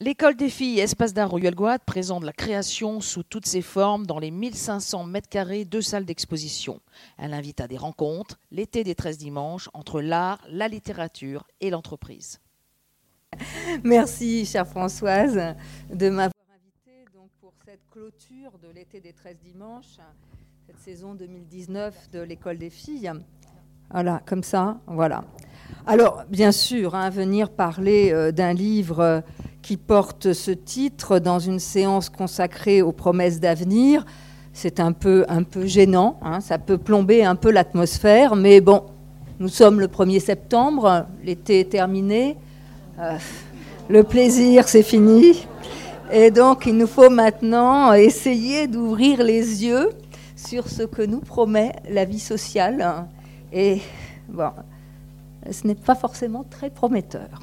L'école des filles Espace d'art Royal Guad présente la création sous toutes ses formes dans les 1500 mètres carrés de salles d'exposition. Elle invite à des rencontres, l'été des 13 dimanches, entre l'art, la littérature et l'entreprise. Merci, chère Françoise, de m'avoir invitée donc, pour cette clôture de l'été des 13 dimanches, cette saison 2019 de l'école des filles. Voilà, comme ça, voilà. Alors, bien sûr, hein, venir parler euh, d'un livre qui porte ce titre dans une séance consacrée aux promesses d'avenir, c'est un peu, un peu gênant, hein, ça peut plomber un peu l'atmosphère, mais bon, nous sommes le 1er septembre, l'été est terminé, euh, le plaisir c'est fini, et donc il nous faut maintenant essayer d'ouvrir les yeux sur ce que nous promet la vie sociale, et bon, ce n'est pas forcément très prometteur.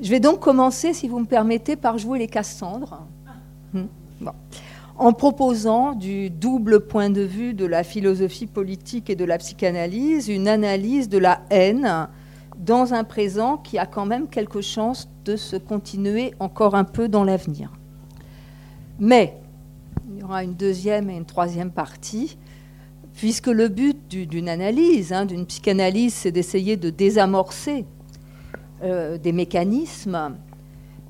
Je vais donc commencer, si vous me permettez, par jouer les Cassandres. Hmm. En proposant du double point de vue de la philosophie politique et de la psychanalyse une analyse de la haine dans un présent qui a quand même quelque chance de se continuer encore un peu dans l'avenir. Mais il y aura une deuxième et une troisième partie, puisque le but d'une analyse, hein, d'une psychanalyse, c'est d'essayer de désamorcer euh, des mécanismes,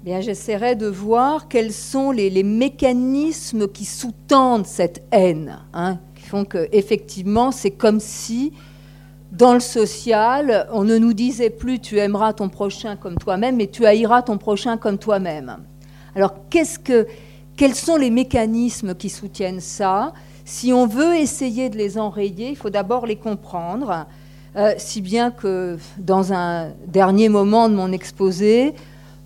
eh j'essaierai de voir quels sont les, mécanismes qui sous-tendent cette haine, hein, qui font que effectivement, c'est comme si dans le social, on ne nous disait plus tu aimeras ton prochain comme toi-même, mais tu haïras ton prochain comme toi-même. Alors, qu'est-ce que, quels sont les mécanismes qui soutiennent ça? Si on veut essayer de les enrayer, il faut d'abord les comprendre. Euh, si bien que dans un dernier moment de mon exposé,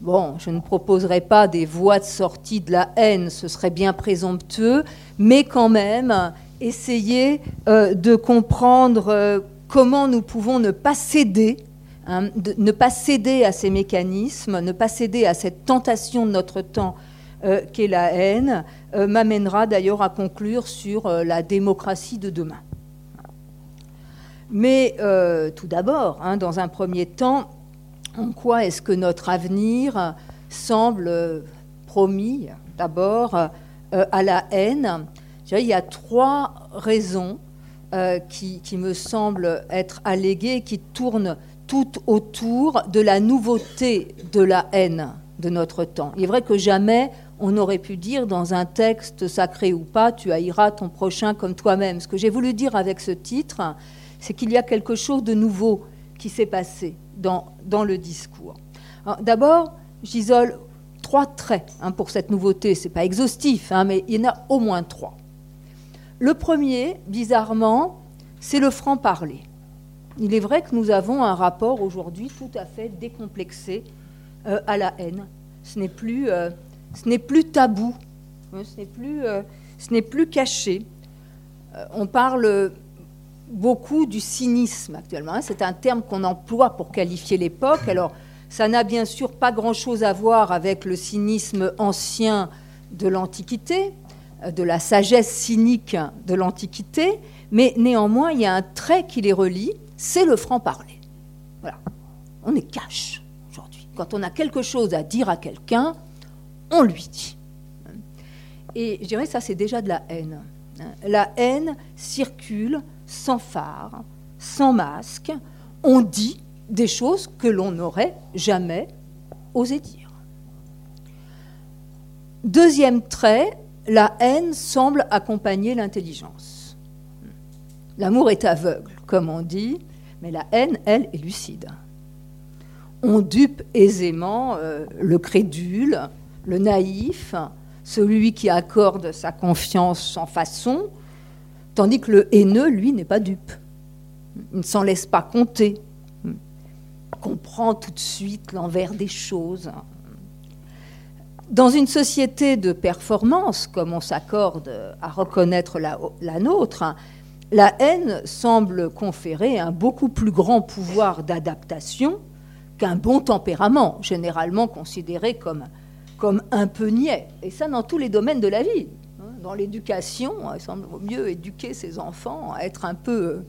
bon, je ne proposerai pas des voies de sortie de la haine, ce serait bien présomptueux, mais quand même essayer euh, de comprendre euh, comment nous pouvons ne pas céder, hein, ne pas céder à ces mécanismes, ne pas céder à cette tentation de notre temps qu'est la haine, m'amènera d'ailleurs à conclure sur la démocratie de demain. Mais euh, tout d'abord, hein, dans un premier temps, en quoi est-ce que notre avenir semble promis D'abord, euh, à la haine? Il y a trois raisons euh, qui, qui, me semblent être alléguées, qui tournent toutes autour de la nouveauté de la haine de notre temps. Il est vrai que jamais on aurait pu dire dans un texte sacré ou pas, tu haïras ton prochain comme toi-même. Ce que j'ai voulu dire avec ce titre, c'est qu'il y a quelque chose de nouveau qui s'est passé dans, dans le discours. D'abord, j'isole trois traits hein, pour cette nouveauté. Ce n'est pas exhaustif, hein, mais il y en a au moins trois. Le premier, bizarrement, c'est le franc-parler. Il est vrai que nous avons un rapport aujourd'hui tout à fait décomplexé euh, à la haine. Ce n'est plus, euh, ce n'est plus tabou, ce n'est plus, euh, ce n'est plus caché. on parle beaucoup du cynisme actuellement. Hein. C'est un terme qu'on emploie pour qualifier l'époque. Alors, ça n'a bien sûr pas grand-chose à voir avec le cynisme ancien de l'Antiquité, euh, de la sagesse cynique de l'Antiquité, mais néanmoins, il y a un trait qui les relie, c'est le franc-parler. Voilà. On est cash aujourd'hui. Quand on a quelque chose à dire à quelqu'un, on lui dit. Et je dirais ça, c'est déjà de la haine. La haine circule sans phare, sans masque, on dit des choses que l'on n'aurait jamais osé dire. Deuxième trait, la haine semble accompagner l'intelligence. L'amour est aveugle, comme on dit, mais la haine, elle, est lucide. On dupe aisément euh, le crédule, le naïf, celui qui accorde sa confiance sans façon, Tandis que le haineux, lui, n'est pas dupe. Il ne s'en laisse pas compter. Comprend tout de suite l'envers des choses. Dans une société de performance, comme on s'accorde à reconnaître la, la, nôtre, la haine semble conférer un beaucoup plus grand pouvoir d'adaptation qu'un bon tempérament, généralement considéré comme, comme un peu niais. Et ça dans tous les domaines de la vie dans l'éducation, il semble mieux éduquer ses enfants à être un peu euh,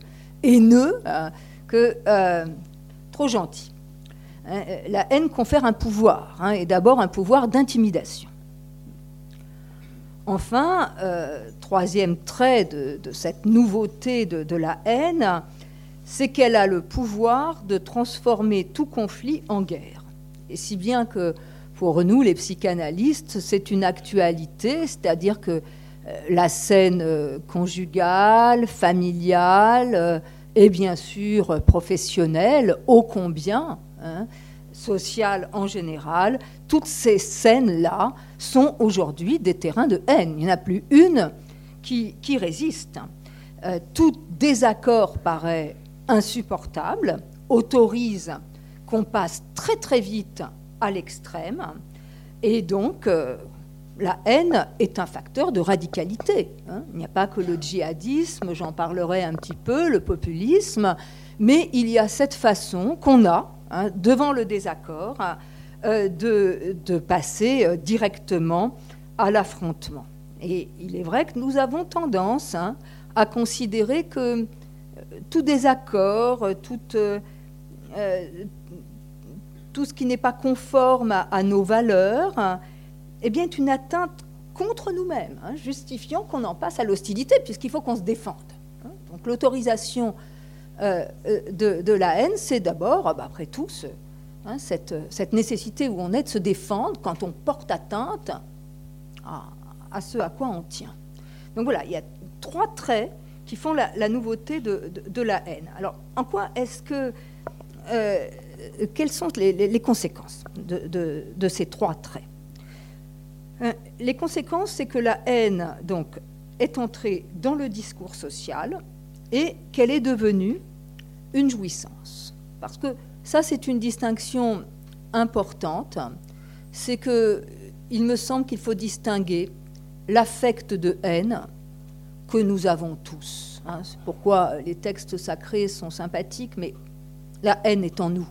haineux euh, que euh, trop gentils. Hein, la haine confère un pouvoir, hein, et d'abord un pouvoir d'intimidation. Enfin, euh, troisième trait de, cette nouveauté de, la haine, c'est qu'elle a le pouvoir de transformer tout conflit en guerre. Et si bien que pour nous, les psychanalystes, c'est une actualité, c'est-à-dire que euh, la scène euh, conjugale, familiale et bien sûr professionnelle, ô combien, hein, sociale en général, toutes ces scènes-là sont aujourd'hui des terrains de haine. Il n'y en a plus une qui, résiste. Euh, tout désaccord paraît insupportable, autorise qu'on passe très très vite à l'extrême, et donc euh, la haine est un facteur de radicalité. Hein. Il n'y a pas que le djihadisme, j'en parlerai un petit peu, le populisme, mais il y a cette façon qu'on a, hein, devant le désaccord, euh, de, passer euh, directement à l'affrontement. Et il est vrai que nous avons tendance hein, à considérer que tout désaccord, tout, tout ce qui n'est pas conforme à, nos valeurs, hein, eh bien, est une atteinte contre nous-mêmes, hein, justifiant qu'on en passe à l'hostilité, puisqu'il faut qu'on se défende. Donc l'autorisation de, la haine, c'est d'abord, bah, après tout, Hein, cette, nécessité où on est de se défendre quand on porte atteinte à, ce à quoi on tient. Donc voilà, il y a trois traits qui font la, nouveauté de, la haine. Alors, en quoi est-ce que... Euh, quelles sont les, conséquences de, ces trois traits euh, Les conséquences, c'est que la haine donc, est entrée dans le discours social et qu'elle est devenue une jouissance. Parce que ça, c'est une distinction importante. C'est que il me semble qu'il faut distinguer l'affect de haine que nous avons tous. Hein. C'est pourquoi les textes sacrés sont sympathiques, mais la haine est en nous.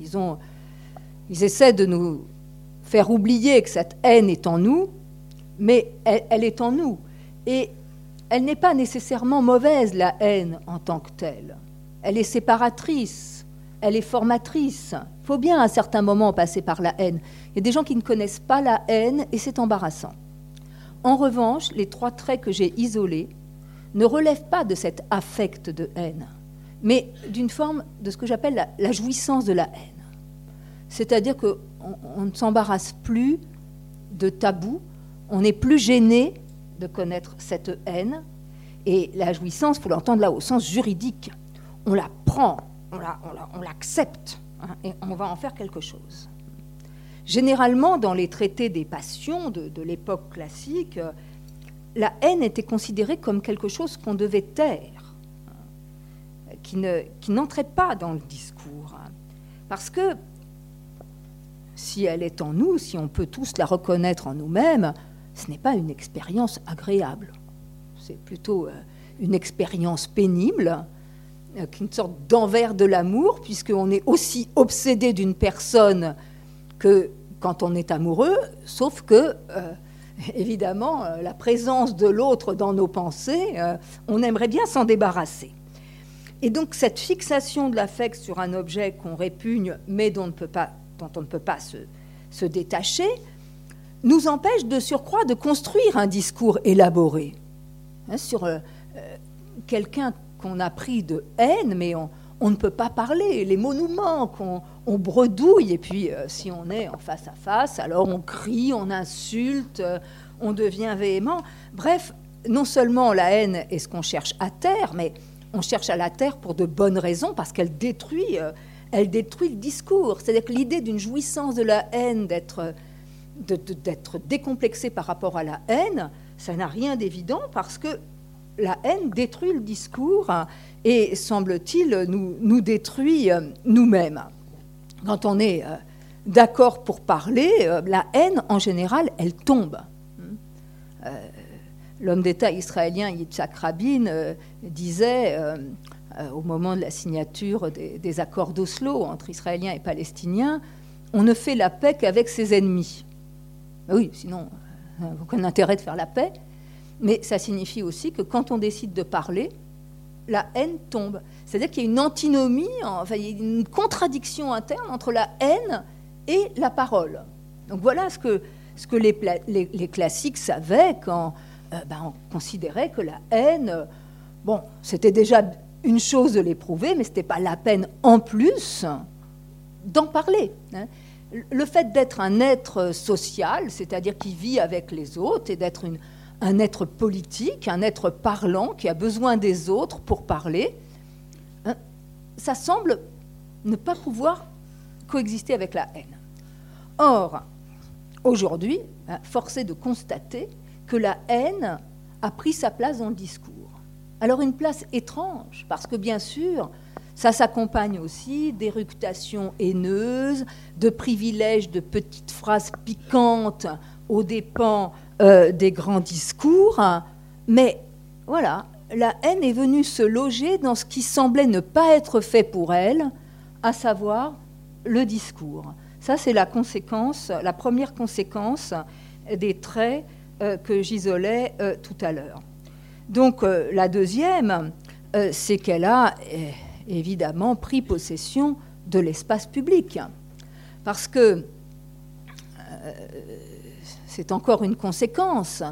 Ils, essaient de nous faire oublier que cette haine est en nous, mais elle, est en nous. Et elle n'est pas nécessairement mauvaise, la haine en tant que telle. Elle est séparatrice, elle est formatrice. Il faut bien à certains moments passer par la haine. Il y a des gens qui ne connaissent pas la haine et c'est embarrassant. En revanche, les trois traits que j'ai isolés ne relèvent pas de cet affect de haine, mais d'une forme de ce que j'appelle la, jouissance de la haine. C'est-à-dire qu'on on ne s'embarrasse plus de tabou, on n'est plus gêné de connaître cette haine, et la jouissance, il faut l'entendre là au sens juridique. On la prend, on l'accepte hein, et on va en faire quelque chose. Généralement, dans les traités des passions de, l'époque classique, la haine était considérée comme quelque chose qu'on devait taire, qui n'entrait pas dans le discours. Parce que si elle est en nous, si on peut tous la reconnaître en nous-mêmes, ce n'est pas une expérience agréable. C'est plutôt euh, une expérience pénible euh, une sorte d'envers de l'amour, puisqu'on est aussi obsédé d'une personne que quand on est amoureux, sauf que, euh, évidemment, la présence de l'autre dans nos pensées, on aimerait bien s'en débarrasser. Et donc cette fixation de l'affect sur un objet qu'on répugne, mais dont on ne peut pas, dont on ne peut pas se, se détacher, nous empêche de surcroît de construire un discours élaboré hein, sur quelqu'un qu'on a pris de haine, mais on, ne peut pas parler. Les mots nous manquent, on, bredouille, et puis euh, si on est en face à face, alors on crie, on insulte, euh, on devient véhément. Bref, non seulement la haine est ce qu'on cherche à terre, mais on cherche à la terre pour de bonnes raisons, parce qu'elle détruit, euh, elle détruit le discours. C'est-à-dire que l'idée d'une jouissance de la haine, d'être d'être décomplexé par rapport à la haine, ça n'a rien d'évident parce que la haine détruit le discours et, semble-t-il, nous, nous détruit euh, nous-mêmes. Quand on est euh, d'accord pour parler, la haine, en général, elle tombe. L'homme d'État israélien Yitzhak Rabin disait, au moment de la signature des, accords d'Oslo entre Israéliens et Palestiniens, on ne fait la paix qu'avec ses ennemis. Oui, sinon, aucun intérêt de faire la paix mais ça signifie aussi que quand on décide de parler, la haine tombe. C'est-à-dire qu'il y a une antinomie, enfin, il y a une contradiction interne entre la haine et la parole. Donc voilà ce que, les, classiques savaient quand euh, ben, on considérait que la haine, bon, c'était déjà une chose de l'éprouver, mais ce n'était pas la peine en plus d'en parler. Hein. Le fait d'être un être social, c'est-à-dire qui vit avec les autres, et d'être un être politique, un être parlant, qui a besoin des autres pour parler, hein, ça semble ne pas pouvoir coexister avec la haine. Or, aujourd'hui, hein, force est de constater que la haine a pris sa place dans le discours. Alors une place étrange, parce que bien sûr, ça s'accompagne aussi d'éructations haineuses, de privilèges de petites phrases piquantes aux dépens euh, des grands discours. Mais voilà, la haine est venue se loger dans ce qui semblait ne pas être fait pour elle, à savoir le discours. Ça, c'est la conséquence, la première conséquence des traits euh, que j'isolais euh, tout à l'heure. Donc, la deuxième, c'est qu'elle a évidemment pris possession de l'espace public. Parce que euh, c'est encore une conséquence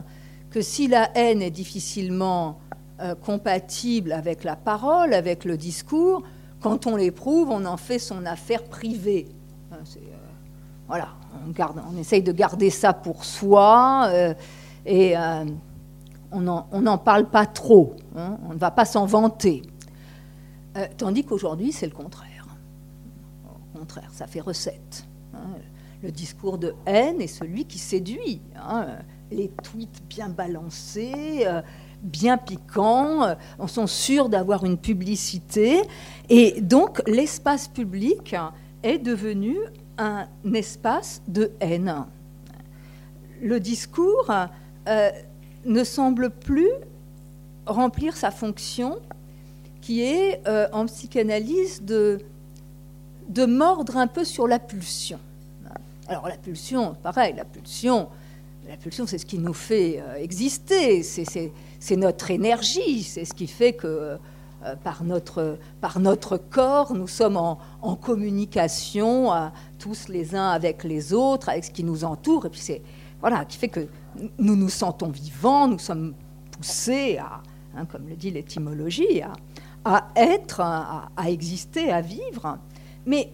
que si la haine est difficilement euh, compatible avec la parole, avec le discours, quand on l'éprouve, on en fait son affaire privée. Hein, euh, voilà, on, essaye de garder ça pour soi et on n'en parle pas trop. Hein, on ne va pas s'en vanter. Euh, tandis qu'aujourd'hui, c'est le contraire. Au contraire, ça fait recette. Hein. Le discours de haine est celui qui séduit. Hein. Les tweets bien balancés, euh, bien piquants, euh, on sont sûrs d'avoir une publicité. Et donc, l'espace public est devenu un espace de haine. Le discours ne semble plus remplir sa fonction qui est euh, en psychanalyse de, de mordre un peu sur la pulsion. Alors la pulsion, pareil, la pulsion, la pulsion, c'est ce qui nous fait euh, exister, c'est notre énergie, c'est ce qui fait que euh, par, notre, par notre corps, nous sommes en, communication tous les uns avec les autres, avec ce qui nous entoure, et puis c'est voilà qui fait que nous nous sentons vivants, nous sommes poussés à, hein, comme le dit l'étymologie, à, à être, à, exister, à vivre. Mais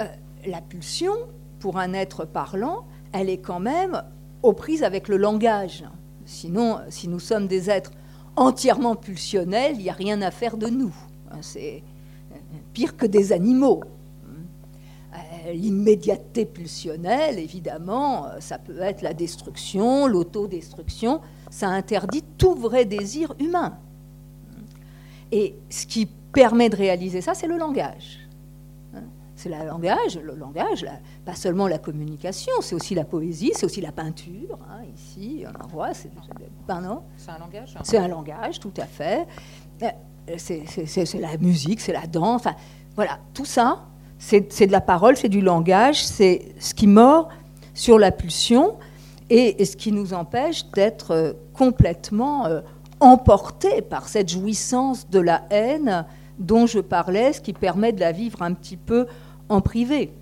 euh, la pulsion, pour un être parlant, elle est quand même aux prises avec le langage. Sinon, si nous sommes des êtres entièrement pulsionnels, il n'y a rien à faire de nous. Hein, c'est euh, pire que des animaux. Euh, l'immédiateté pulsionnelle, évidemment, ça peut être la destruction, l'autodestruction. Ça interdit tout vrai désir humain. Et ce qui permet de réaliser ça, c'est le langage. C'est le langage, le langage, pas seulement la communication, c'est aussi la poésie, c'est aussi la peinture. Hein, ici, on en voit, c'est C'est un langage. Hein. C'est un langage, tout à fait. Euh, c'est la musique, c'est la danse. Enfin, voilà, tout ça, c'est de la parole, c'est du langage, c'est ce qui mord sur la pulsion et, ce qui nous empêche d'être euh, complètement euh, emporté par cette jouissance de la haine dont je parlais, ce qui permet de la vivre un petit peu en privé.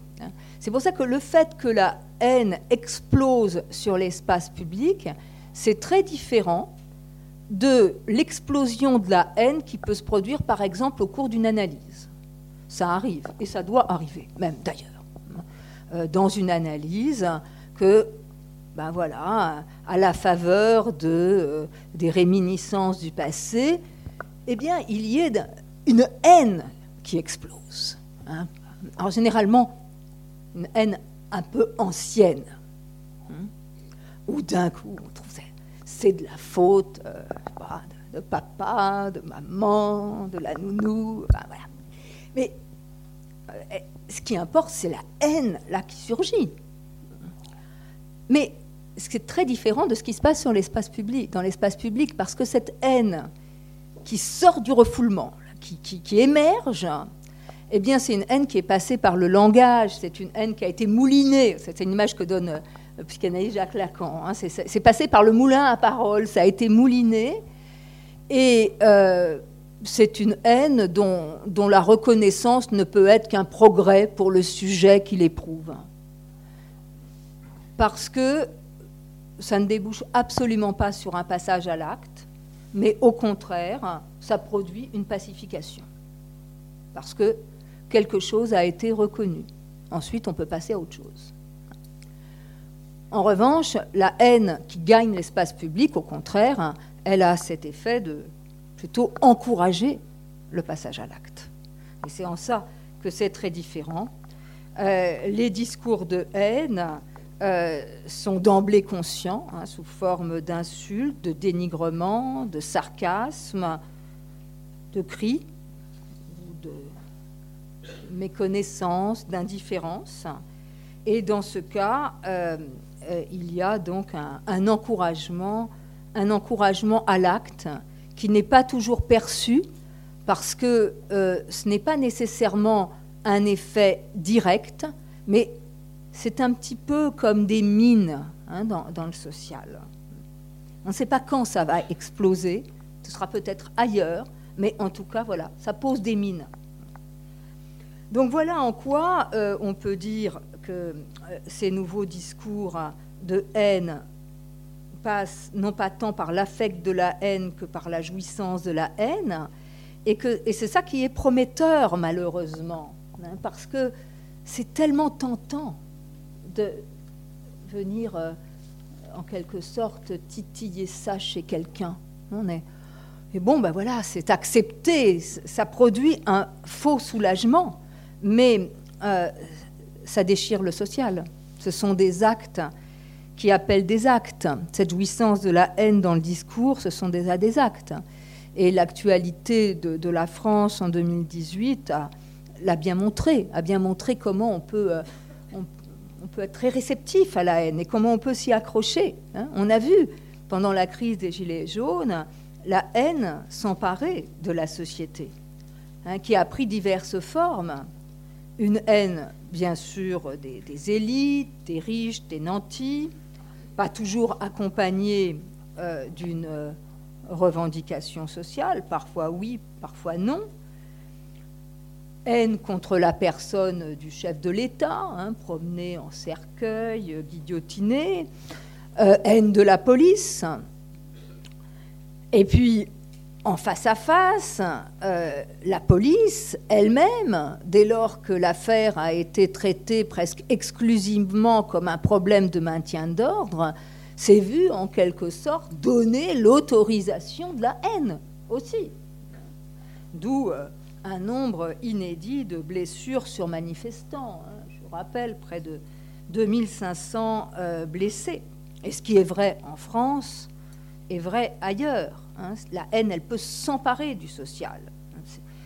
C'est pour ça que le fait que la haine explose sur l'espace public, c'est très différent de l'explosion de la haine qui peut se produire par exemple au cours d'une analyse. Ça arrive, et ça doit arriver, même d'ailleurs, euh, dans une analyse que ben voilà, à la faveur de, euh, des réminiscences du passé, eh bien, il y ait une haine qui explose. Hein. Alors, généralement, une haine un peu ancienne, hein, où d'un coup, on trouve c'est de la faute euh, de, papa, de maman, de la nounou. Mais euh, ce qui importe, c'est la haine là qui surgit. Mais c'est très différent de ce qui se passe dans l'espace public, parce que cette haine qui sort du refoulement, qui, émerge, eh bien, c'est une haine qui est passée par le langage, c'est une haine qui a été moulinée. C'est une image que donne le psychanalyste Jacques Lacan. Hein. C'est passé par le moulin à parole, ça a été mouliné. Et euh, c'est une haine dont, dont, la reconnaissance ne peut être qu'un progrès pour le sujet qui l'éprouve. Parce que ça ne débouche absolument pas sur un passage à l'acte, mais au contraire, ça produit une pacification. Parce que quelque chose a été reconnu. Ensuite, on peut passer à autre chose. En revanche, la haine qui gagne l'espace public, au contraire, elle a cet effet de plutôt encourager le passage à l'acte. Et c'est en ça que c'est très différent. Euh, les discours de haine euh, sont d'emblée conscients, hein, sous forme d'insultes, de dénigrement, de sarcasme, de cris, de méconnaissance, d'indifférence. Et dans ce cas, euh, euh, il y a donc un, encouragement, un encouragement à l'acte qui n'est pas toujours perçu parce que euh, ce n'est pas nécessairement un effet direct, mais c'est un petit peu comme des mines hein, dans, dans, le social. On ne sait pas quand ça va exploser, ce sera peut-être ailleurs, mais en tout cas, voilà, ça pose des mines. Donc voilà en quoi euh, on peut dire que euh, ces nouveaux discours de haine passent non pas tant par l'affect de la haine que par la jouissance de la haine, et, c'est ça qui est prometteur malheureusement, hein, parce que c'est tellement tentant de venir euh, en quelque sorte titiller ça chez quelqu'un. On est et bon, ben voilà, c'est accepté, ça produit un faux soulagement mais euh, ça déchire le social. Ce sont des actes qui appellent des actes. Cette jouissance de la haine dans le discours, ce sont déjà des actes. Et l'actualité de, la France en 2018 l'a bien montré, a bien montré comment on peut, euh, on, peut être très réceptif à la haine et comment on peut s'y accrocher. Hein. On a vu pendant la crise des Gilets jaunes la haine s'emparer de la société, hein, qui a pris diverses formes une haine, bien sûr, des, élites, des riches, des nantis, pas toujours accompagnée euh, d'une euh, revendication sociale, parfois oui, parfois non. Haine contre la personne du chef de l'État, hein, en cercueil, guillotiné. Euh, haine de la police. Et puis, en face à face, euh, la police elle-même, dès lors que l'affaire a été traitée presque exclusivement comme un problème de maintien d'ordre, s'est vue en quelque sorte donner l'autorisation de la haine aussi. D'où euh, un nombre inédit de blessures sur manifestants. Hein. Je vous rappelle, près de 2500 euh, blessés. Et ce qui est vrai en France est vrai ailleurs. Hein, la haine, elle peut s'emparer du social.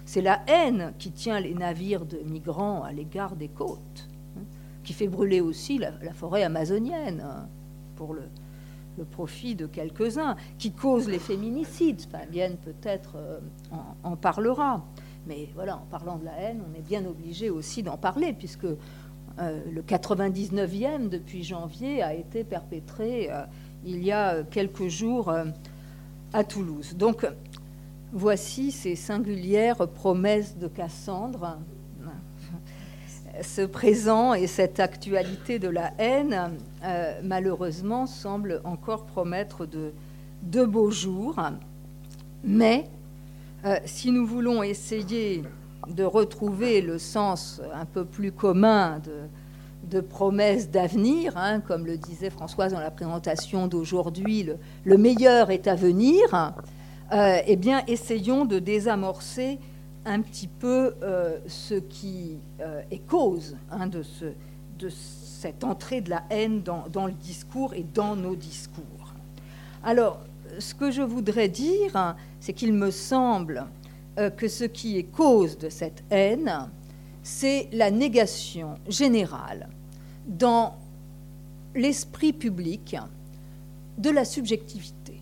C'est la haine qui tient les navires de migrants à l'égard des côtes, hein, qui fait brûler aussi la, forêt amazonienne hein, pour le, profit de quelques-uns, qui cause les féminicides. Fabienne peut-être euh, en, parlera. Mais voilà, en parlant de la haine, on est bien obligé aussi d'en parler, puisque euh, le 99e depuis janvier a été perpétré euh, il y a quelques jours à Toulouse. Donc, voici ces singulières promesses de Cassandre. Ce présent et cette actualité de la haine, euh, malheureusement, semblent encore promettre de, beaux jours. Mais euh, si nous voulons essayer de retrouver le sens un peu plus commun de, de promesses d'avenir, hein, comme le disait Françoise dans la présentation d'aujourd'hui, le, meilleur est à venir, euh, eh bien, essayons de désamorcer un petit peu euh, ce qui euh, est cause hein, de, ce, de, cette entrée de la haine dans, dans, le discours et dans nos discours. Alors, ce que je voudrais dire, c'est qu'il me semble que ce qui est cause de cette haine, c'est la négation générale dans l'esprit public de la subjectivité,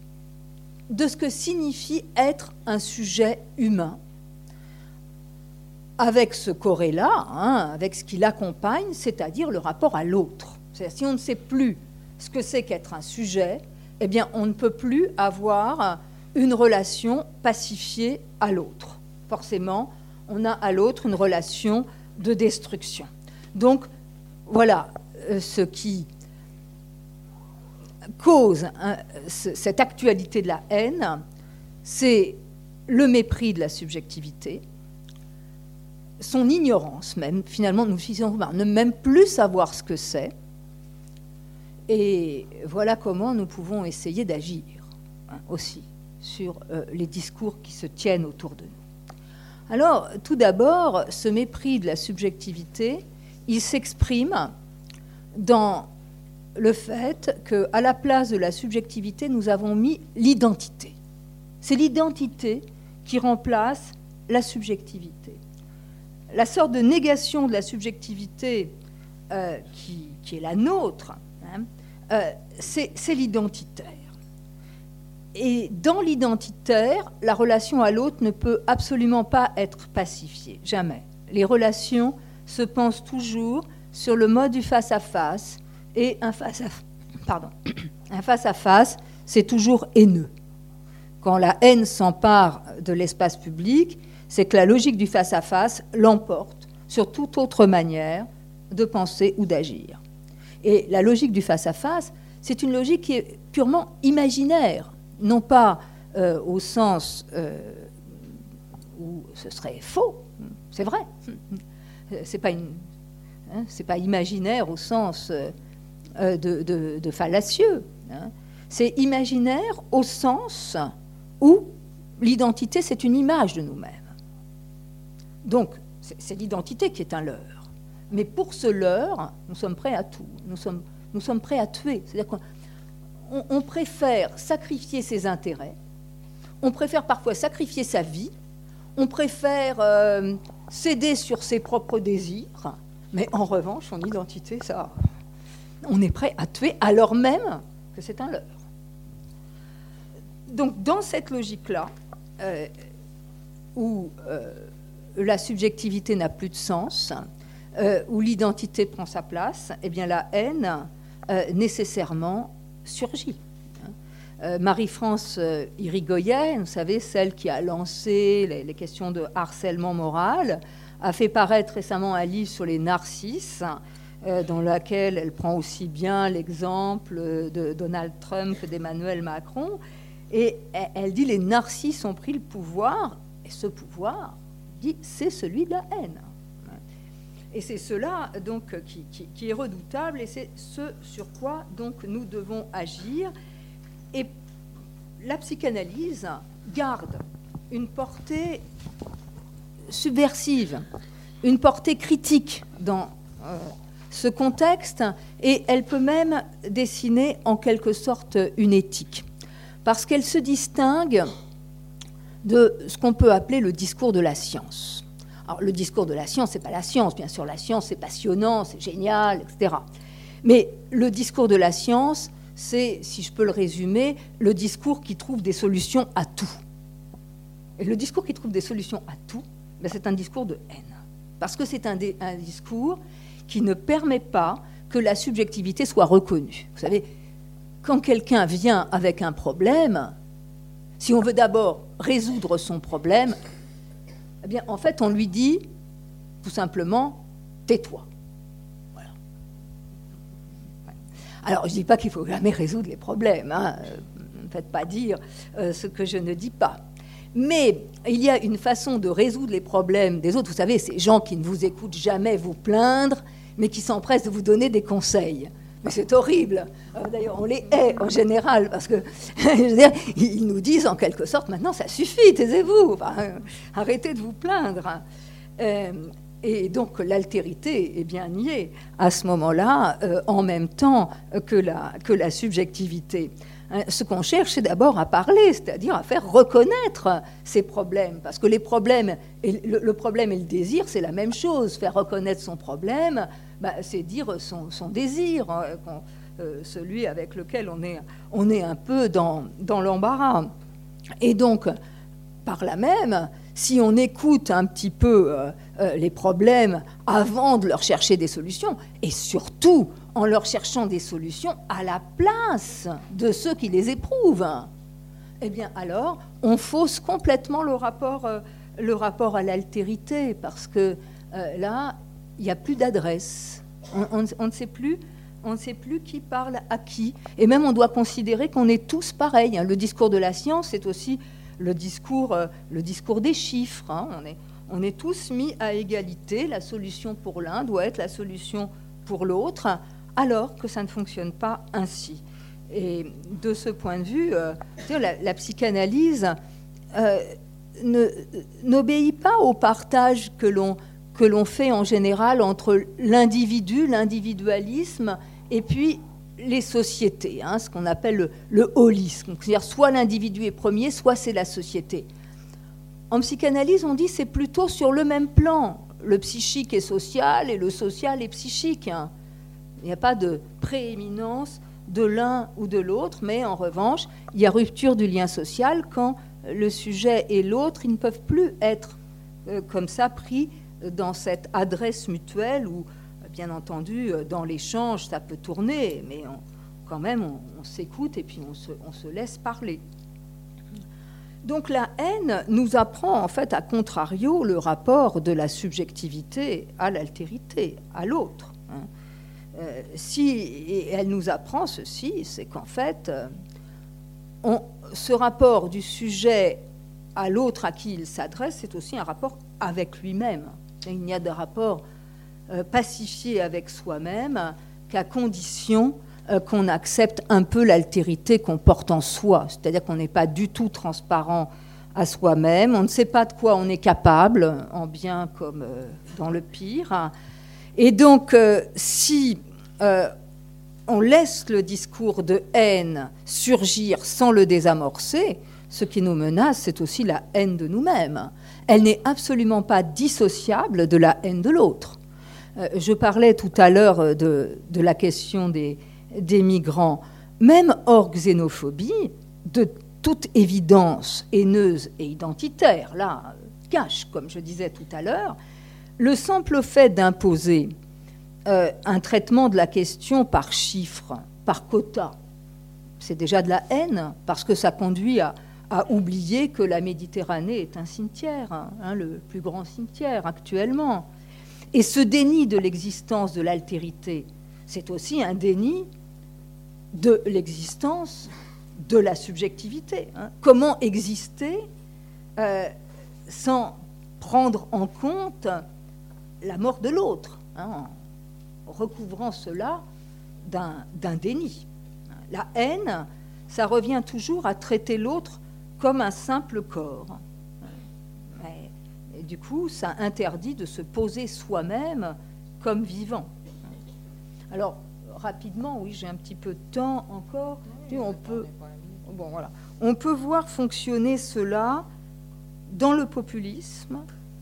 de ce que signifie être un sujet humain, avec ce corrélat, hein, avec ce qui l'accompagne, c'est-à-dire le rapport à l'autre. si on ne sait plus ce que c'est qu'être un sujet, eh bien, on ne peut plus avoir une relation pacifiée à l'autre. Forcément, on a à l'autre une relation de destruction. Donc, voilà euh, ce qui cause hein, cette actualité de la haine, c'est le mépris de la subjectivité, son ignorance même. Finalement, nous finissons par ne même plus savoir ce que c'est. Et voilà comment nous pouvons essayer d'agir hein, aussi sur euh, les discours qui se tiennent autour de nous. Alors, tout d'abord, ce mépris de la subjectivité, il s'exprime dans le fait qu'à la place de la subjectivité, nous avons mis l'identité. C'est l'identité qui remplace la subjectivité. La sorte de négation de la subjectivité euh, qui, est la nôtre, hein, euh, c'est l'identitaire. Et dans l'identitaire, la relation à l'autre ne peut absolument pas être pacifiée, jamais. Les relations se pensent toujours sur le mode du face-à-face, et un face-à-face, face-à-face, c'est toujours haineux. Quand la haine s'empare de l'espace public, c'est que la logique du face-à-face l'emporte sur toute autre manière de penser ou d'agir. Et la logique du face-à-face, c'est une logique qui est purement imaginaire, non pas euh, au sens euh, où ce serait faux, c'est vrai. C'est pas une, hein, c'est pas imaginaire au sens euh, de, fallacieux. Hein. C'est imaginaire au sens où l'identité, c'est une image de nous-mêmes. Donc, c'est l'identité qui est un leurre. Mais pour ce leurre, nous sommes prêts à tout. Nous sommes, nous sommes prêts à tuer. C'est-à-dire qu'on on préfère sacrifier ses intérêts, on préfère parfois sacrifier sa vie, on préfère euh, céder sur ses propres désirs, mais en revanche, son identité, ça, on est prêt à tuer alors même que c'est un leurre. Donc dans cette logique-là, euh, où euh, la subjectivité n'a plus de sens, euh, où l'identité prend sa place, eh bien la haine nécessairement surgit. Hein. Marie-France Irigoyen, vous savez, celle qui a lancé les, questions de harcèlement moral, a fait paraître récemment un livre sur les narcisses euh, dans laquelle elle prend aussi bien l'exemple de Donald Trump que d'Emmanuel Macron. Et elle dit les narcisses ont pris le pouvoir, et ce pouvoir, dit, c'est celui de la haine. Et c'est cela donc qui, qui, est redoutable, et c'est ce sur quoi donc nous devons agir. Et la psychanalyse garde une portée subversive, une portée critique dans euh, ce contexte et elle peut même dessiner en quelque sorte une éthique, parce qu'elle se distingue de ce qu'on peut appeler le discours de la science. Alors le discours de la science, c'est pas la science, bien sûr, la science c'est passionnant, c'est génial, etc. Mais le discours de la science, c'est, si je peux le résumer, le discours qui trouve des solutions à tout. Et le discours qui trouve des solutions à tout, ben, c'est un discours de haine. Parce que c'est un, un discours qui ne permet pas que la subjectivité soit reconnue. Vous savez, quand quelqu'un vient avec un problème, si on veut d'abord résoudre son problème, eh bien, en fait, on lui dit tout simplement tais-toi. Alors, je ne dis pas qu'il faut jamais résoudre les problèmes. Hein. Ne faites pas dire euh, ce que je ne dis pas. Mais il y a une façon de résoudre les problèmes des autres. Vous savez, ces gens qui ne vous écoutent jamais vous plaindre, mais qui s'empressent de vous donner des conseils. Mais c'est horrible. Euh, d'ailleurs, on les hait en général parce que, ils nous disent en quelque sorte maintenant, ça suffit, taisez-vous, euh, arrêtez de vous plaindre. Euh, et donc l'altérité est bien niée à ce moment-là, en même temps que la, que la subjectivité. Hein, ce qu'on cherche, c'est d'abord à parler, c'est-à-dire à faire reconnaître ces problèmes. Parce que les problèmes, le, problème et le désir, c'est la même chose. Faire reconnaître son problème, bah, c'est dire son, désir, hein, euh, celui avec lequel on est, on est un peu dans, dans l'embarras. Et donc, par là même, si on écoute un petit peu euh, euh, les problèmes avant de leur chercher des solutions, et surtout en leur cherchant des solutions à la place de ceux qui les éprouvent, eh bien alors, on fausse complètement le rapport, euh, le rapport à l'altérité, parce que là, il n'y a plus d'adresse. On, ne sait plus. On ne sait plus qui parle à qui. Et même, on doit considérer qu'on est tous pareils. Hein. Le discours de la science, c'est aussi le discours, euh, le discours des chiffres. Hein. On, est, on est tous mis à égalité. La solution pour l'un doit être la solution pour l'autre, alors que ça ne fonctionne pas ainsi. Et de ce point de vue, euh, la, psychanalyse euh, n'obéit pas au partage que l'on que l'on fait en général entre l'individu, l'individualisme, et puis les sociétés, hein, ce qu'on appelle le, holisme. C'est-à-dire soit l'individu est premier, soit c'est la société. En psychanalyse, on dit c'est plutôt sur le même plan. Le psychique est social et le social est psychique. Hein. Il n'y a pas de prééminence de l'un ou de l'autre, mais en revanche, il y a rupture du lien social quand le sujet et l'autre, ne peuvent plus être euh, comme ça pris dans cette adresse mutuelle où, bien entendu, dans l'échange, ça peut tourner, mais quand même, on, s'écoute et puis on se, laisse parler. Donc la haine nous apprend en fait à contrario le rapport de la subjectivité à l'altérité, à l'autre. Hein. Euh, si elle nous apprend ceci, c'est qu'en fait, euh, ce rapport du sujet à l'autre à qui il s'adresse, c'est aussi un rapport avec lui-même. Il n'y a de rapport euh, pacifié avec soi-même qu'à condition qu'on accepte un peu l'altérité qu'on porte en soi, c'est-à-dire qu'on n'est pas du tout transparent à soi-même, on ne sait pas de quoi on est capable, en bien comme dans le pire, et donc, euh, si euh, on laisse le discours de haine surgir sans le désamorcer, ce qui nous menace, c'est aussi la haine de nous-mêmes. Elle n'est absolument pas dissociable de la haine de l'autre. Euh, je parlais tout à l'heure de, la question des, migrants. Même hors xénophobie, de toute évidence haineuse et identitaire, là, cache, comme je disais tout à l'heure, le simple fait d'imposer euh, un traitement de la question par chiffre, par quota, c'est déjà de la haine, parce que ça conduit à, oublier que la Méditerranée est un cimetière, hein, hein, le plus grand cimetière actuellement. Et ce déni de l'existence de l'altérité, c'est aussi un déni de l'existence de la subjectivité. Hein. Comment exister euh, sans prendre en compte la mort de l'autre, hein, en recouvrant cela d'un déni. La haine, ça revient toujours à traiter l'autre comme un simple corps. Du coup, ça interdit de se poser soi-même comme vivant. Alors, rapidement, oui, j'ai un petit peu de temps encore. On peut, bon, voilà. on peut voir fonctionner cela dans le populisme,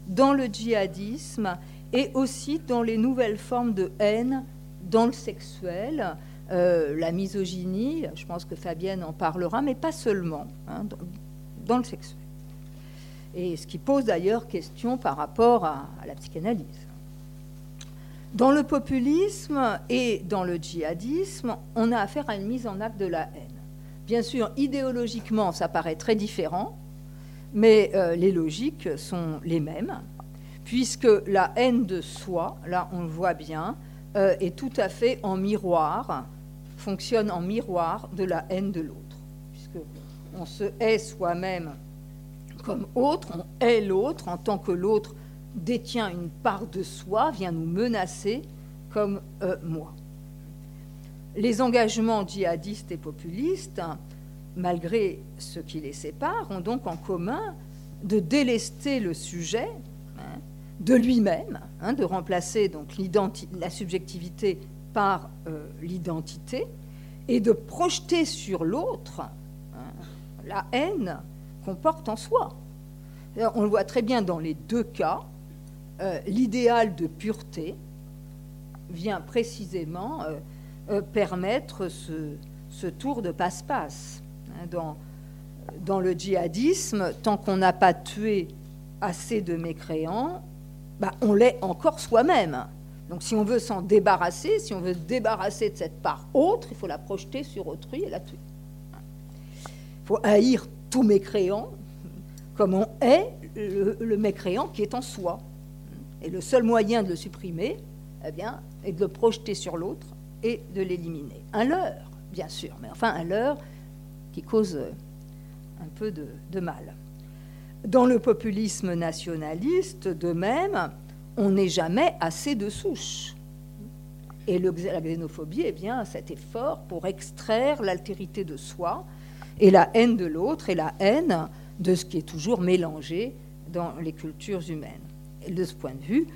dans le djihadisme et aussi dans les nouvelles formes de haine dans le sexuel, euh, la misogynie, je pense que Fabienne en parlera, mais pas seulement, hein, dans, le sexuel. Et ce qui pose d'ailleurs question par rapport à, la psychanalyse. Dans le populisme et dans le djihadisme, on a affaire à une mise en acte de la haine. Bien sûr, idéologiquement, ça paraît très différent, mais euh, les logiques sont les mêmes puisque la haine de soi, là on le voit bien, euh, est tout à fait en miroir, fonctionne en miroir de la haine de l'autre. Puisque on se hait soi-même comme autre, on hait l'autre en tant que l'autre détient une part de soi, vient nous menacer comme euh, moi. Les engagements djihadistes et populistes, malgré ce qui les sépare, ont donc en commun de délester le sujet de lui-même, hein, de remplacer donc la subjectivité par euh, l'identité, et de projeter sur l'autre hein, la haine qu'on porte en soi. on le voit très bien dans les deux cas, euh, l'idéal de pureté vient précisément euh, permettre ce, tour de passe-passe. Hein, dans, dans le djihadisme, tant qu'on n'a pas tué assez de mécréants, bah, on l'est encore soi-même. Donc si on veut s'en débarrasser, si on veut se débarrasser de cette part autre, il faut la projeter sur autrui et la tuer. Il faut haïr tout mécréant, comme on est le, mécréant qui est en soi. Et le seul moyen de le supprimer, eh bien, est de le projeter sur l'autre et de l'éliminer. Un leurre, bien sûr, mais enfin un leurre qui cause un peu de mal. Dans le populisme nationaliste, de même, on n'est jamais assez de souche. Et le, la xénophobie est bien cet effort pour extraire l'altérité de soi et la haine de l'autre et la haine de ce qui est toujours mélangé dans les cultures humaines. De ce point de vue,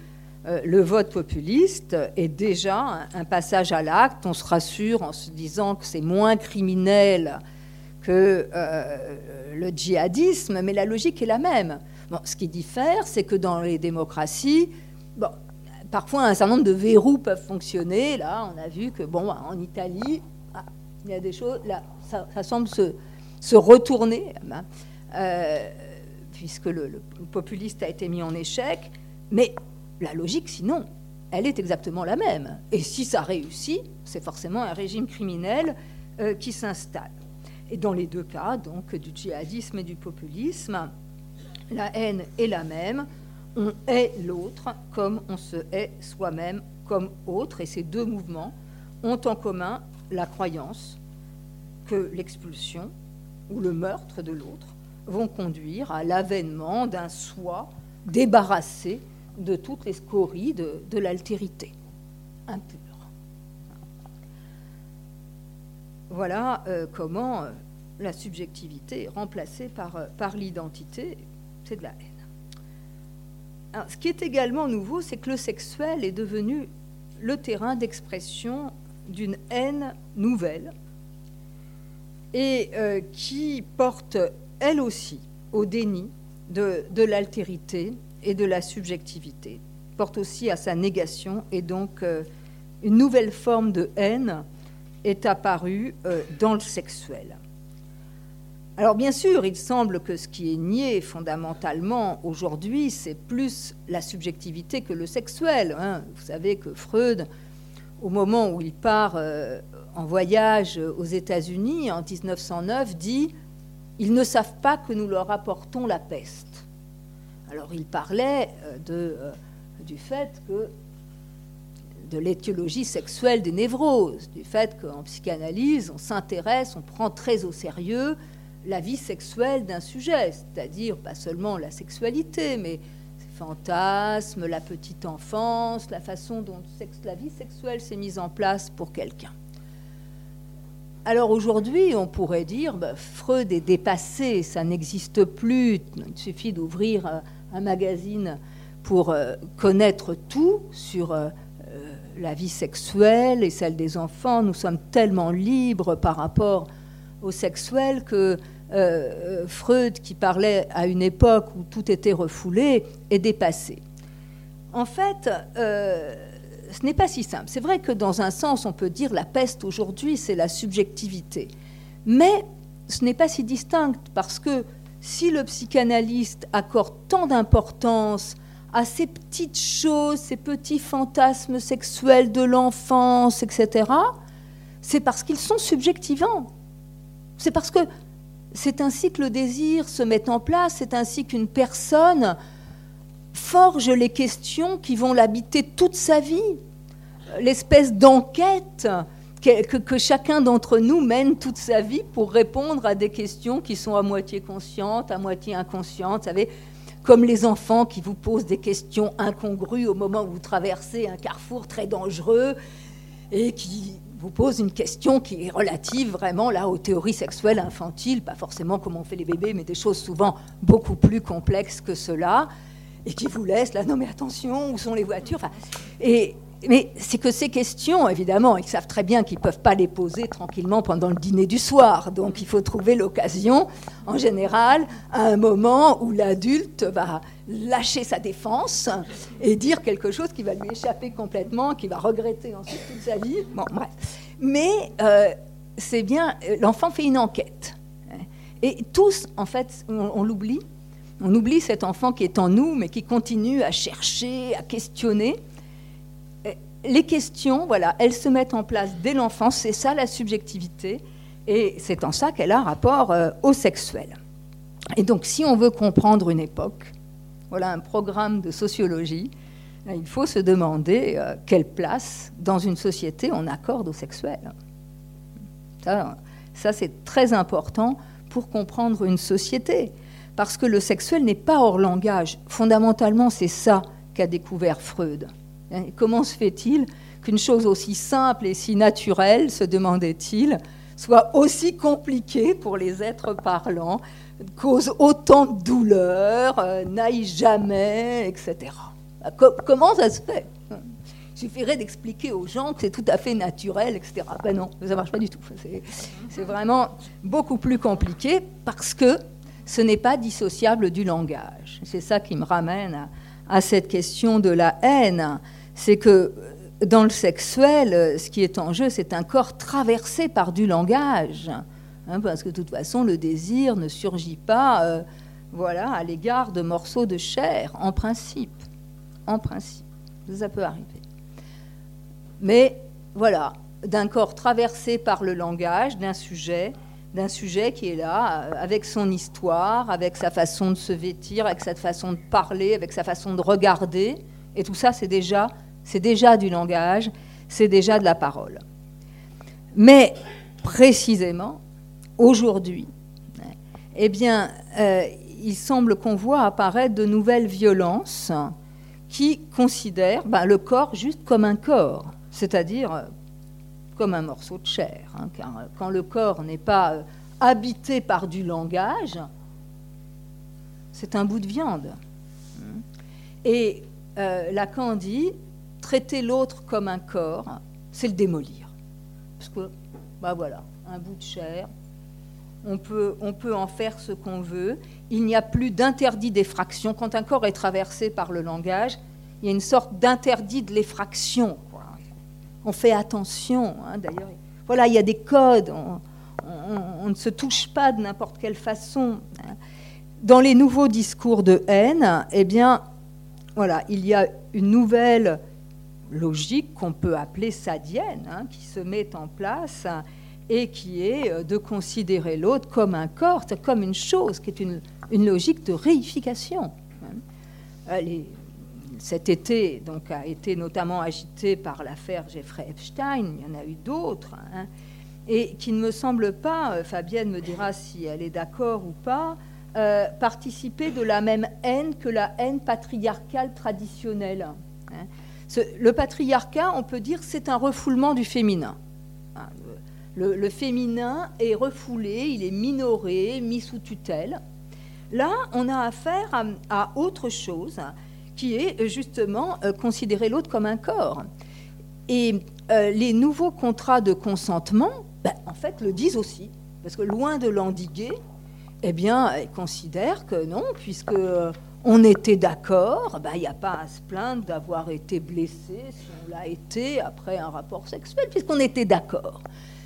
euh, le vote populiste est déjà un, passage à l'acte. On se rassure en se disant que c'est moins criminel que euh, le djihadisme, mais la logique est la même. Ce qui diffère, c'est que dans les démocraties, bon, parfois un certain nombre de verrous peuvent fonctionner. Là, on a vu que, bon, en Italie, ah, il y a des choses, là, ça, semble se, retourner, hein, euh, puisque le, populiste a été mis en échec. Mais la logique, sinon, elle est exactement la même. Et si ça réussit, c'est forcément un régime criminel euh, qui s'installe. Et dans les deux cas, donc du djihadisme et du populisme, la haine est la même on est l'autre comme on se hait soi-même comme autre. Et ces deux mouvements ont en commun la croyance que l'expulsion ou le meurtre de l'autre vont conduire à l'avènement d'un soi débarrassé de toutes les scories de, l'altérité impure. Voilà euh, comment euh, la subjectivité est remplacée euh, par l'identité, c'est de la haine ce qui est également nouveau, c'est que le sexuel est devenu le terrain d'expression d'une haine nouvelle et euh, qui porte, elle aussi, au déni de, l'altérité et de la subjectivité, porte aussi à sa négation et donc euh, une nouvelle forme de haine est apparue euh, dans le sexuel. Alors bien sûr, il semble que ce qui est nié fondamentalement aujourd'hui, c'est plus la subjectivité que le sexuel. Hein. Vous savez que Freud, au moment où il part euh, en voyage aux États-Unis en 1909, dit Ils ne savent pas que nous leur apportons la peste. Alors il parlait euh, euh, du fait que de l'étiologie sexuelle des névroses, du fait qu'en psychanalyse, on s'intéresse, on prend très au sérieux la vie sexuelle d'un sujet, c'est-à-dire pas seulement la sexualité, mais fantasmes, la petite enfance, la façon dont la vie sexuelle s'est mise en place pour quelqu'un. Alors aujourd'hui, on pourrait dire, bah, Freud est dépassé, ça n'existe plus, il suffit d'ouvrir euh, un magazine pour euh, connaître tout sur euh, la vie sexuelle et celle des enfants. Nous sommes tellement libres par rapport au sexuel que euh, euh, Freud, qui parlait à une époque où tout était refoulé, est dépassé. En fait, euh, ce n'est pas si simple. C'est vrai que dans un sens, on peut dire la peste aujourd'hui, c'est la subjectivité. Mais ce n'est pas si distinct parce que si le psychanalyste accorde tant d'importance à ces petites choses, ces petits fantasmes sexuels de l'enfance, etc., c'est parce qu'ils sont subjectivants. C'est parce que c'est ainsi que le désir se met en place, c'est ainsi qu'une personne forge les questions qui vont l'habiter toute sa vie, l'espèce d'enquête que, chacun d'entre nous mène toute sa vie pour répondre à des questions qui sont à moitié conscientes, à moitié inconscientes. Vous savez, comme les enfants qui vous posent des questions incongrues au moment où vous traversez un carrefour très dangereux et qui vous pose une question qui est relative vraiment là aux théories sexuelles infantiles, pas forcément comment on fait les bébés, mais des choses souvent beaucoup plus complexes que cela, et qui vous laisse là, non mais attention, où sont les voitures? Et, mais c'est que ces questions, évidemment, ils savent très bien qu'ils ne peuvent pas les poser tranquillement pendant le dîner du soir. Donc il faut trouver l'occasion, en général, à un moment où l'adulte va lâcher sa défense et dire quelque chose qui va lui échapper complètement, qui va regretter ensuite toute sa vie. Bon, bref. Mais euh, c'est bien, l'enfant fait une enquête. Et tous, en fait, on l'oublie. On oublie cet enfant qui est en nous, mais qui continue à chercher, à questionner les questions, voilà, elles se mettent en place dès l'enfance, c'est ça la subjectivité, et c'est en ça qu'elle a rapport euh, au sexuel. Et donc, si on veut comprendre une époque, voilà un programme de sociologie, il faut se demander euh, quelle place dans une société on accorde au sexuel. Ça c'est très important pour comprendre une société, parce que le sexuel n'est pas hors langage. Fondamentalement, c'est ça qu'a découvert Freud. Comment se fait-il qu'une chose aussi simple et si naturelle, se demandait-il, soit aussi compliquée pour les êtres parlants, cause autant de douleur, euh, n'aille jamais, etc. Bah, comment ça se fait? Il suffirait d'expliquer aux gens que c'est tout à fait naturel, etc. Ben non, ça ne marche pas du tout. C'est vraiment beaucoup plus compliqué parce que ce n'est pas dissociable du langage. C'est ça qui me ramène à, à cette question de la haine. C'est que dans le sexuel, ce qui est en jeu, c'est un corps traversé par du langage. Hein, parce que de toute façon, le désir ne surgit pas euh, voilà, à l'égard de morceaux de chair, en principe. En principe. Ça peut arriver. Mais voilà, d'un corps traversé par le langage, d'un sujet, d'un sujet qui est là, euh, avec son histoire, avec sa façon de se vêtir, avec sa façon de parler, avec sa façon de regarder. Et tout ça, c'est déjà, c'est déjà du langage, c'est déjà de la parole. Mais précisément, aujourd'hui, eh bien, euh, il semble qu'on voit apparaître de nouvelles violences qui considèrent ben, le corps juste comme un corps, c'est-à-dire euh, comme un morceau de chair. Hein, euh, quand le corps n'est pas habité par du langage, c'est un bout de viande. Et Lacan dit traiter l'autre comme un corps, c'est le démolir. Parce que, ben voilà, un bout de chair, on peut, on peut en faire ce qu'on veut. Il n'y a plus d'interdit d'effraction. Quand un corps est traversé par le langage, il y a une sorte d'interdit de l'effraction. On fait attention, hein, d'ailleurs. Voilà, il y a des codes. On, ne se touche pas de n'importe quelle façon. Hein. Dans les nouveaux discours de haine, eh bien, voilà, il y a une nouvelle logique qu'on peut appeler sadienne, hein, qui se met en place et qui est euh, de considérer l'autre comme un corps, comme une chose, qui est une, logique de réification. Hein. cet été a été notamment agité par l'affaire Jeffrey Epstein, il y en a eu d'autres, hein, et qui ne me semble pas, euh, Fabienne me dira si elle est d'accord ou pas, euh, participer de la même haine que la haine patriarcale traditionnelle. Le patriarcat, on peut dire, c'est un refoulement du féminin le, féminin est refoulé, il est minoré, mis sous tutelle. Là, on a affaire à, autre chose qui est justement euh, considérer l'autre comme un corps. Et euh, les nouveaux contrats de consentement, ben, en fait, le disent aussi. Parce que loin de l'endiguer, eh bien, ils considèrent que non, puisque euh, on était d'accord, ben, il n'y a pas à se plaindre d'avoir été blessé si on l'a été après un rapport sexuel, puisqu'on était d'accord.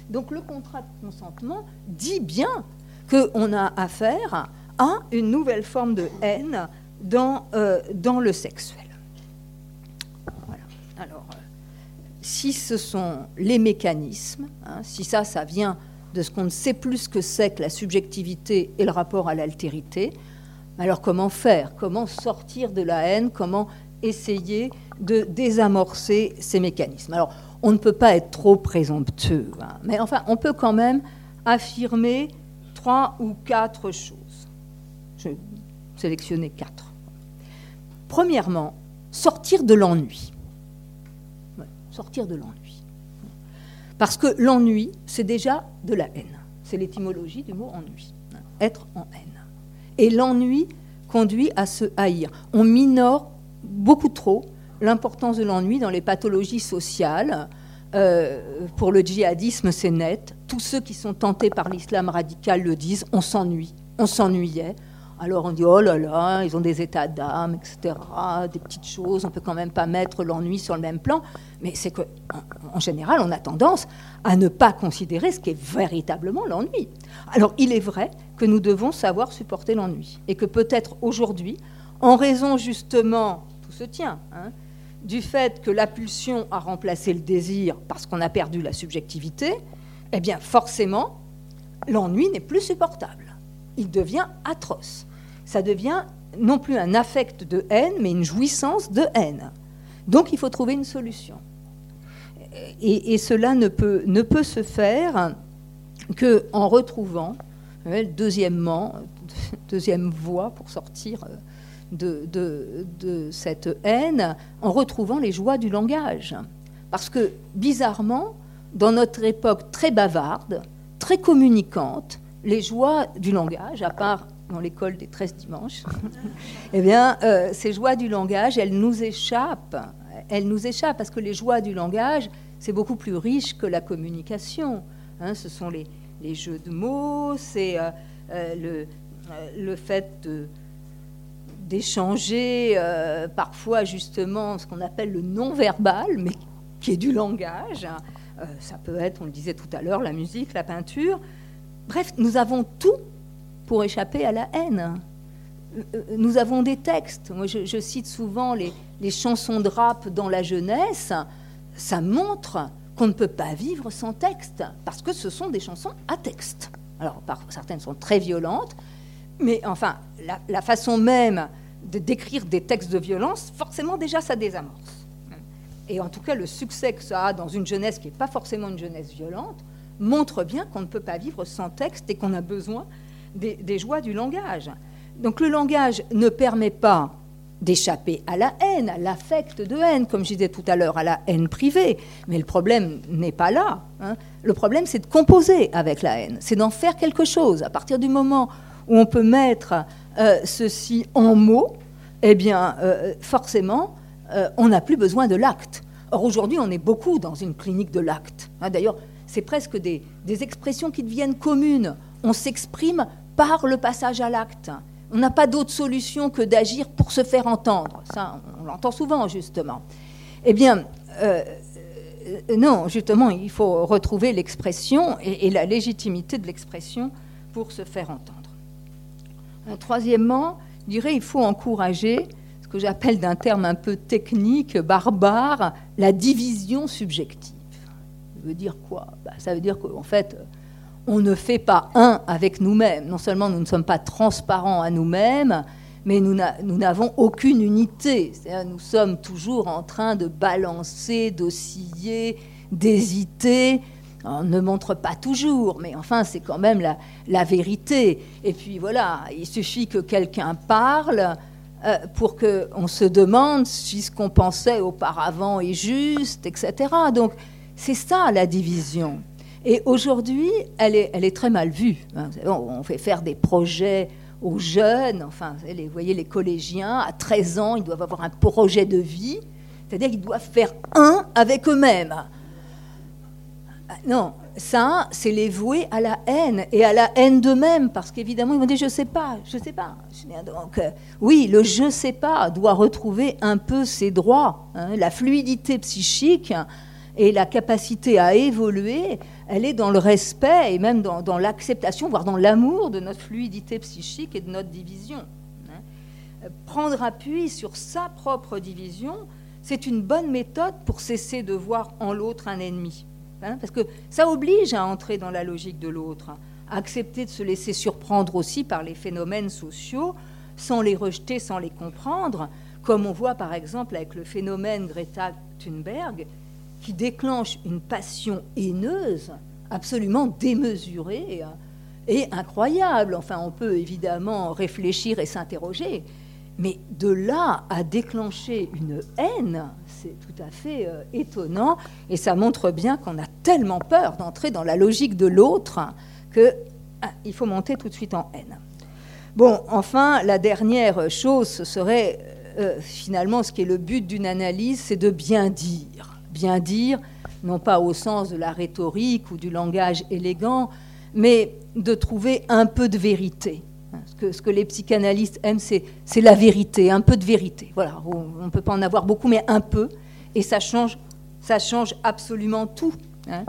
Donc le contrat de consentement dit bien qu'on a affaire à une nouvelle forme de haine dans, euh, le sexuel. Alors, euh, si ce sont les mécanismes, hein, si ça, ça vient de ce qu'on ne sait plus ce que c'est que la subjectivité et le rapport à l'altérité, alors comment faire? Comment sortir de la haine? Comment essayer de désamorcer ces mécanismes? Alors, on ne peut pas être trop présomptueux, hein. mais enfin, on peut quand même affirmer trois ou quatre choses. Je vais sélectionner quatre. Premièrement, sortir de l'ennui. sortir de l'ennui. Parce que l'ennui, c'est déjà de la haine. C'est l'étymologie du mot ennui. Hein. être en haine. Et l'ennui conduit à se haïr. On minore beaucoup trop l'importance de l'ennui dans les pathologies sociales. Euh, pour le djihadisme, c'est net. Tous ceux qui sont tentés par l'islam radical le disent, on s'ennuie, on s'ennuyait. Alors on dit, oh là là, ils ont des états d'âme, etc., des petites choses, on peut quand même pas mettre l'ennui sur le même plan. Mais c'est que, en général, on a tendance à ne pas considérer ce qui est véritablement l'ennui. Alors il est vrai que nous devons savoir supporter l'ennui. Et que peut-être aujourd'hui, en raison justement, tout se tient, hein, du fait que la pulsion a remplacé le désir parce qu'on a perdu la subjectivité, eh bien forcément, l'ennui n'est plus supportable. il devient atroce. Ça devient non plus un affect de haine, mais une jouissance de haine. Donc il faut trouver une solution. Et, cela ne peut, ne peut se faire qu'en retrouvant, deuxièmement, deuxième voie pour sortir de, de, de, cette haine, en retrouvant les joies du langage. Parce que, bizarrement, dans notre époque très bavarde, très communicante, les joies du langage, à part dans l'école des 13 dimanches, eh bien, euh, ces joies du langage, elles nous échappent. Elles nous échappent parce que les joies du langage, c'est beaucoup plus riche que la communication. Hein. ce sont les, les, jeux de mots, c'est euh, euh, le, le, fait d'échanger parfois justement ce qu'on appelle le non-verbal, mais qui est du langage. ça peut être, on le disait tout à l'heure, la musique, la peinture. Bref, nous avons tout pour échapper à la haine. Nous avons des textes. Moi, je, cite souvent les, chansons de rap dans la jeunesse. Ça montre qu'on ne peut pas vivre sans texte, parce que ce sont des chansons à texte. Alors, certaines sont très violentes, mais enfin, la, façon même de décrire des textes de violence, forcément, déjà, ça désamorce. Et en tout cas, le succès que ça a dans une jeunesse qui n'est pas forcément une jeunesse violente montre bien qu'on ne peut pas vivre sans texte et qu'on a besoin des, joies du langage. Donc le langage ne permet pas d'échapper à la haine, à l'affect de haine, comme je disais tout à l'heure, à la haine privée. Mais le problème n'est pas là. Hein. Le problème, c'est de composer avec la haine, c'est d'en faire quelque chose. À partir du moment où on peut mettre euh, ceci en mots, eh bien, euh, forcément, euh, on n'a plus besoin de l'acte. Or, aujourd'hui, on est beaucoup dans une clinique de l'acte. Hein. D'ailleurs, c'est presque des, des expressions qui deviennent communes. On s'exprime par le passage à l'acte. On n'a pas d'autre solution que d'agir pour se faire entendre. Ça, on l'entend souvent, justement. Eh bien, euh, non, justement, il faut retrouver l'expression et, la légitimité de l'expression pour se faire entendre. Euh, troisièmement, je dirais il faut encourager ce que j'appelle d'un terme un peu technique, barbare, la division subjective. Ça veut dire quoi? Bah, Ça veut dire qu'en fait, on ne fait pas un avec nous-mêmes. Non seulement nous ne sommes pas transparents à nous-mêmes, mais nous n'avons aucune unité. Nous sommes toujours en train de balancer, d'osciller, d'hésiter. On ne montre pas toujours, mais enfin, c'est quand même la, vérité. Et puis voilà, il suffit que quelqu'un parle euh, pour qu'on se demande si ce qu'on pensait auparavant est juste, etc. Donc, c'est ça la division. Et aujourd'hui, elle est, très mal vue. Hein. On fait faire des projets aux jeunes, enfin, vous voyez, les collégiens, à 13 ans, ils doivent avoir un projet de vie, c'est-à-dire qu'ils doivent faire un avec eux-mêmes. Non, ça, c'est les vouer à la haine, et à la haine d'eux-mêmes, parce qu'évidemment, ils vont dire, je ne sais pas, je ne sais pas. Donc, euh, oui, le je ne sais pas doit retrouver un peu ses droits, hein. la fluidité psychique et la capacité à évoluer, elle est dans le respect et même dans, l'acceptation, voire dans l'amour de notre fluidité psychique et de notre division. Hein. Prendre appui sur sa propre division, c'est une bonne méthode pour cesser de voir en l'autre un ennemi. Hein, parce que ça oblige à entrer dans la logique de l'autre, à accepter de se laisser surprendre aussi par les phénomènes sociaux, sans les rejeter, sans les comprendre, comme on voit par exemple avec le phénomène Greta Thunberg, qui déclenche une passion haineuse absolument démesurée et incroyable. Enfin, on peut évidemment réfléchir et s'interroger, mais de là à déclencher une haine, c'est tout à fait euh, étonnant, et ça montre bien qu'on a tellement peur d'entrer dans la logique de l'autre qu'il ah, faut monter tout de suite en haine. Bon, enfin, la dernière chose, ce serait euh, finalement ce qui est le but d'une analyse, c'est de bien dire bien dire, non pas au sens de la rhétorique ou du langage élégant, mais de trouver un peu de vérité. Ce que, les psychanalystes aiment, c'est, la vérité, un peu de vérité. Voilà, on ne peut pas en avoir beaucoup, mais un peu, et ça change, ça change absolument tout. Hein.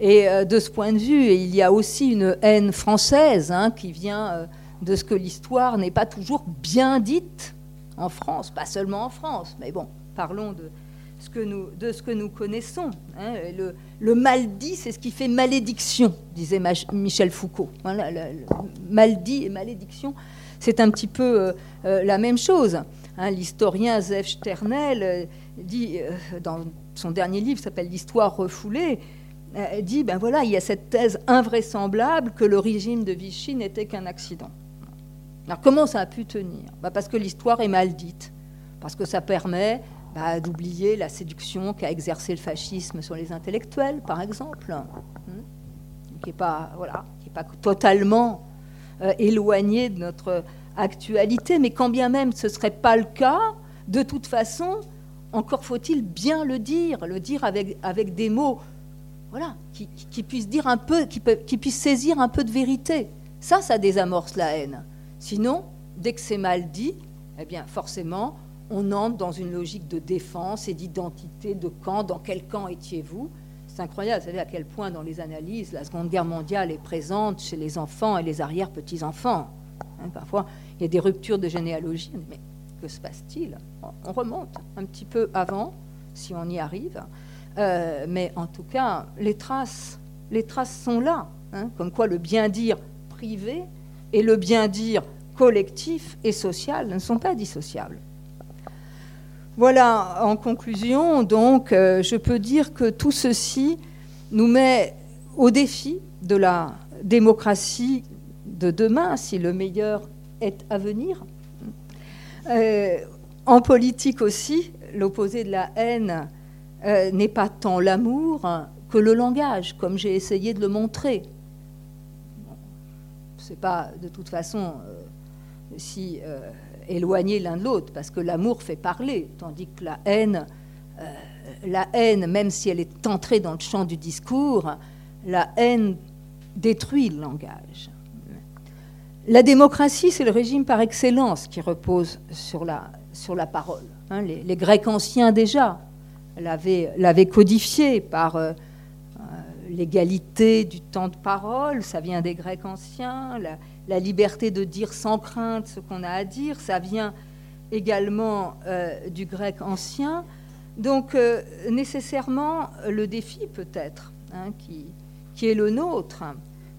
Et euh, de ce point de vue, il y a aussi une haine française hein, qui vient euh, de ce que l'histoire n'est pas toujours bien dite en France, pas seulement en France, mais bon, parlons de, ce que nous, de ce que nous connaissons. Hein. Le, mal dit, c'est ce qui fait malédiction, disait Michel Foucault. Le, mal dit et malédiction, c'est un petit peu euh, euh, la même chose. Hein. L'historien Zev Sternel euh, dit, dans son dernier livre, s'appelle L'histoire refoulée, dit, ben voilà, il y a cette thèse invraisemblable que le régime de Vichy n'était qu'un accident. Alors comment ça a pu tenir? Ben Parce que l'histoire est mal dite, parce que ça permet bah, d'oublier la séduction qu'a exercé le fascisme sur les intellectuels, par exemple, hein, qui n'est pas, voilà, pas totalement euh, éloigné de notre actualité, mais quand bien même ce ne serait pas le cas, de toute façon, encore faut-il bien le dire, le dire avec, avec des mots voilà, qui, qui, puissent dire un peu, qui, qui puissent saisir un peu de vérité. Ça, ça désamorce la haine. Sinon, dès que c'est mal dit, eh bien, forcément, on entre dans une logique de défense et d'identité de camp. Dans quel camp étiez-vous? C'est incroyable, vous savez à quel point dans les analyses, la Seconde Guerre mondiale est présente chez les enfants et les arrière-petits-enfants. Hein, parfois, il y a des ruptures de généalogie. Mais que se passe-t-il? On remonte un petit peu avant, si on y arrive. Euh, mais en tout cas, les traces, les traces sont là. Hein, comme quoi le bien-dire privé et le bien-dire collectif et social ne sont pas dissociables. Voilà, en conclusion, donc, euh, je peux dire que tout ceci nous met au défi de la démocratie de demain, si le meilleur est à venir. Euh, en politique aussi, l'opposé de la haine euh, n'est pas tant l'amour que le langage, comme j'ai essayé de le montrer. Ce n'est pas de toute façon si éloignés l'un de l'autre, parce que l'amour fait parler, tandis que la haine, euh, la haine, même si elle est entrée dans le champ du discours, la haine détruit le langage. La démocratie, c'est le régime par excellence qui repose sur la, sur la parole. Hein. les, Grecs anciens déjà l'avaient codifié par euh, euh, l'égalité du temps de parole, ça vient des Grecs anciens, la, la liberté de dire sans crainte ce qu'on a à dire, ça vient également euh, du grec ancien. Donc euh, nécessairement, le défi peut-être hein, qui, est le nôtre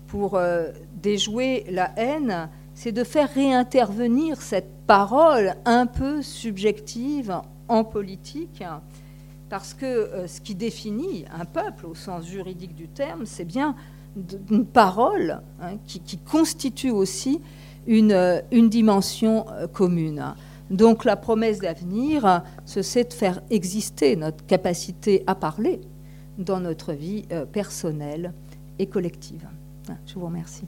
pour euh, déjouer la haine, c'est de faire réintervenir cette parole un peu subjective en politique, parce que ce qui définit un peuple au sens juridique du terme, c'est bien d'une parole hein, qui, constitue aussi une, euh, dimension euh, commune. Donc la promesse d'avenir, c'est de faire exister notre capacité à parler dans notre vie euh, personnelle et collective. Je vous remercie.